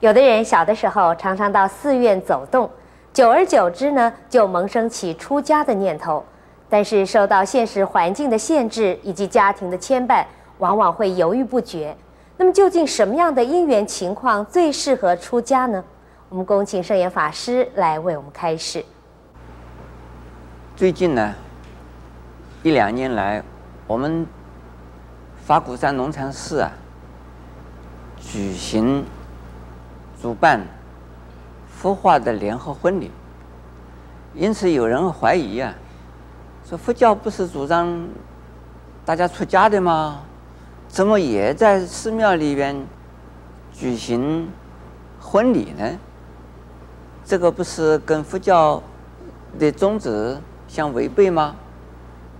有的人小的时候常常到寺院走动，久而久之呢，就萌生起出家的念头。但是受到现实环境的限制以及家庭的牵绊，往往会犹豫不决。那么究竟什么样的因缘情况最适合出家呢？我们恭请圣严法师来为我们开示。最近呢，一两年来，我们法鼓山龙禅寺啊，举行主办孵化的联合婚礼，因此有人怀疑啊，说佛教不是主张大家出家的吗？怎么也在寺庙里边举行婚礼呢？这个不是跟佛教的宗旨相违背吗？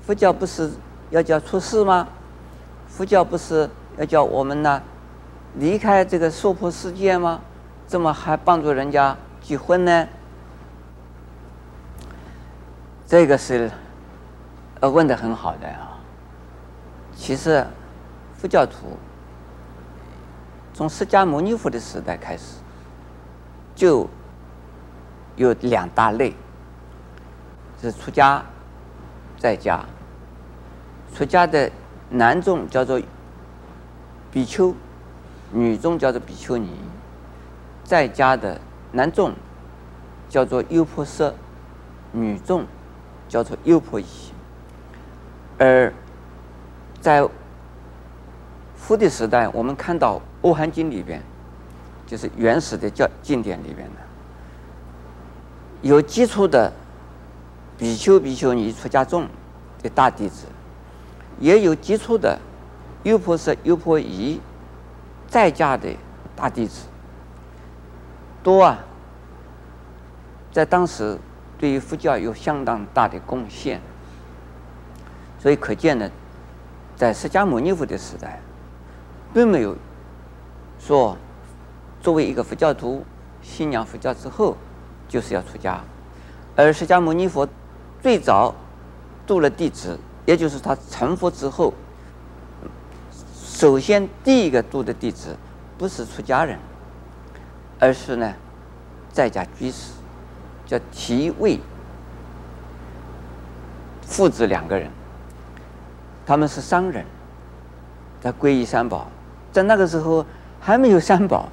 佛教不是要叫出世吗？佛教不是要叫我们呢离开这个娑婆世界吗？怎么还帮助人家结婚呢？这个是呃问的很好的啊。其实佛教徒从释迦牟尼佛的时代开始就。有两大类，是出家、在家。出家的男众叫做比丘，女众叫做比丘尼。在家的男众叫做优婆塞，女众叫做优婆夷。而在佛的时代，我们看到《阿含经》里边，就是原始的教经典里边的。有基础的比丘、比丘尼、出家众的大弟子，也有基础的优婆塞、优婆夷在家的大弟子，多啊，在当时对于佛教有相当大的贡献。所以可见呢，在释迦牟尼佛的时代，并没有说作为一个佛教徒信仰佛教之后。就是要出家，而释迦牟尼佛最早度了弟子，也就是他成佛之后，首先第一个度的弟子不是出家人，而是呢在家居士，叫提尉父子两个人，他们是商人，在皈依三宝，在那个时候还没有三宝，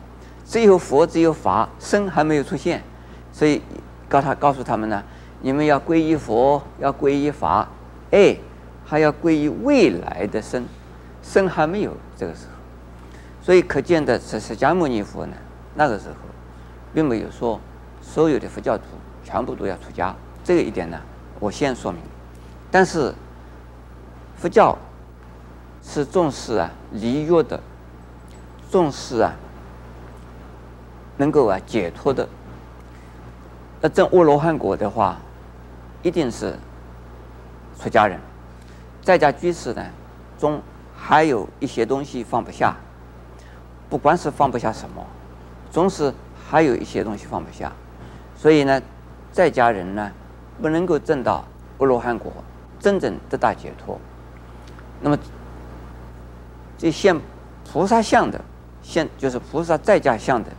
只有佛，只有法，僧还没有出现。所以，告他告诉他们呢，你们要皈依佛，要皈依法，哎，还要皈依未来的僧，僧还没有这个时候，所以可见的是释迦牟尼佛呢，那个时候，并没有说所有的佛教徒全部都要出家，这一点呢，我先说明。但是，佛教是重视啊离欲的，重视啊能够啊解脱的。那证阿罗汉果的话，一定是出家人，在家居士呢，中还有一些东西放不下。不管是放不下什么，总是还有一些东西放不下。所以呢，在家人呢，不能够证到阿罗汉果，真正得大解脱。那么，这现菩萨相的，现就是菩萨在家相的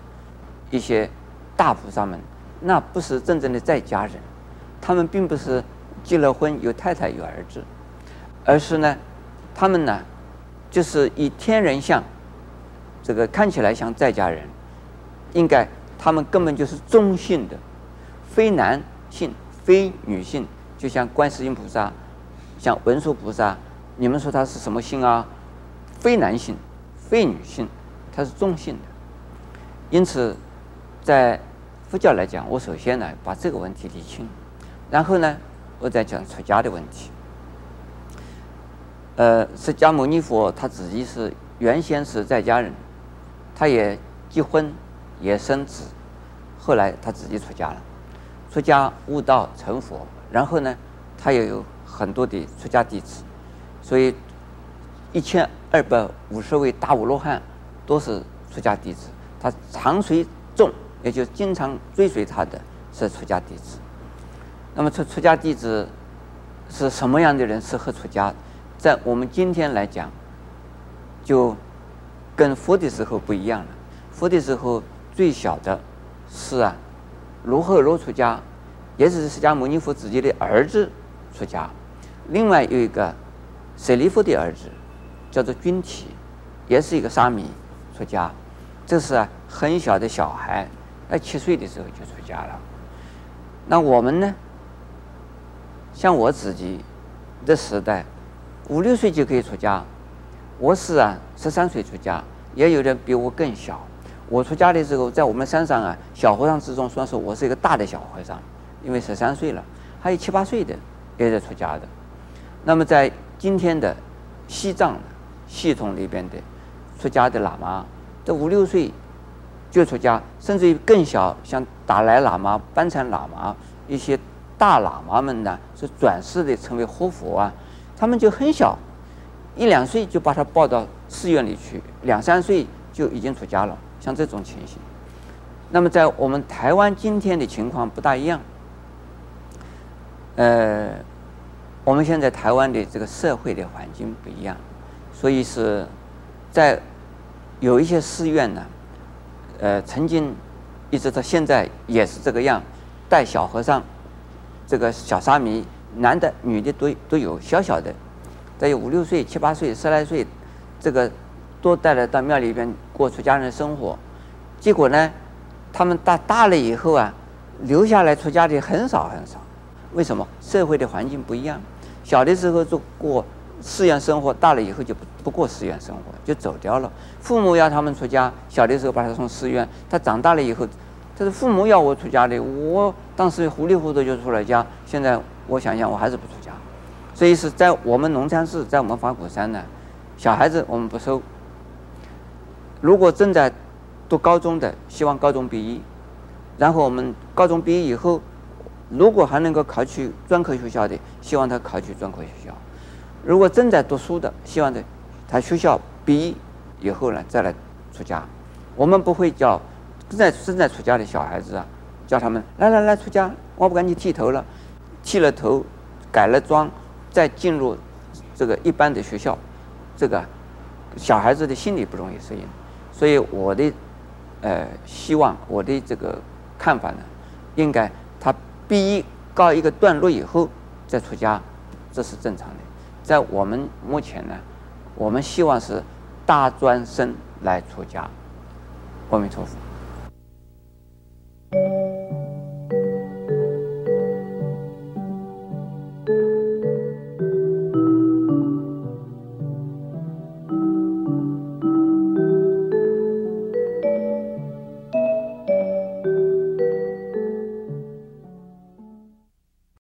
一些大菩萨们。那不是真正的在家人，他们并不是结了婚有太太有儿子，而是呢，他们呢，就是以天人相，这个看起来像在家人，应该他们根本就是中性的，非男性非女性，就像观世音菩萨，像文殊菩萨，你们说他是什么性啊？非男性非女性，他是中性的，因此在。佛教来讲，我首先呢把这个问题理清，然后呢我再讲出家的问题。呃，释迦牟尼佛他自己是原先是在家人，他也结婚也生子，后来他自己出家了，出家悟道成佛，然后呢他也有很多的出家弟子，所以一千二百五十位大阿罗汉都是出家弟子，他常随众。也就经常追随他的是出家弟子。那么出出家弟子是什么样的人适合出家？在我们今天来讲，就跟佛的时候不一样了。佛的时候最小的是啊，卢赫罗出家，也是释迦牟尼佛自己的儿子出家。另外有一个舍利弗的儿子，叫做君提，也是一个沙弥出家。这是啊很小的小孩，在七岁的时候就出家了。那我们呢？像我自己的时代，五六岁就可以出家。我是啊十三岁出家，也有人比我更小。我出家的时候，在我们山上啊，小和尚之中算是我是一个大的小和尚，因为十三岁了。还有七八岁的也在出家的。那么在今天的西藏系统里边的出家的喇嘛，这五六岁就出家，甚至于更小，像达赖喇嘛、班禅喇嘛一些。大喇嘛们呢是转世的，成为活佛啊，他们就很小，一两岁就把他抱到寺院里去，两三岁就已经出家了，像这种情形。那么在我们台湾今天的情况不大一样，呃，我们现在台湾的这个社会的环境不一样，所以是在有一些寺院呢，呃，曾经一直到现在也是这个样，带小和尚。这个小沙弥，男的、女的都都有，小小的，再有五六岁、七八岁、十来岁，这个都带来到庙里边过出家人的生活。结果呢，他们大大了以后啊，留下来出家的很少很少。为什么？社会的环境不一样。小的时候就过寺院生活，大了以后就不不过寺院生活，就走掉了。父母要他们出家，小的时候把他送寺院，他长大了以后。这是父母要我出家的，我当时糊里糊涂就出了家。现在我想想，我还是不出家。所以是在我们龙山寺，在我们法鼓山呢，小孩子我们不收。如果正在读高中的，希望高中毕业，然后我们高中毕业以后，如果还能够考取专科学校的，希望他考取专科学校。如果正在读书的，希望他他学校毕业以后呢，再来出家。我们不会叫。正在正在出家的小孩子啊，叫他们来来来出家，我不赶紧剃头了，剃了头，改了妆，再进入这个一般的学校，这个小孩子的心理不容易适应，所以我的呃希望，我的这个看法呢，应该他毕业告一个段落以后再出家，这是正常的。在我们目前呢，我们希望是大专生来出家，阿弥陀佛。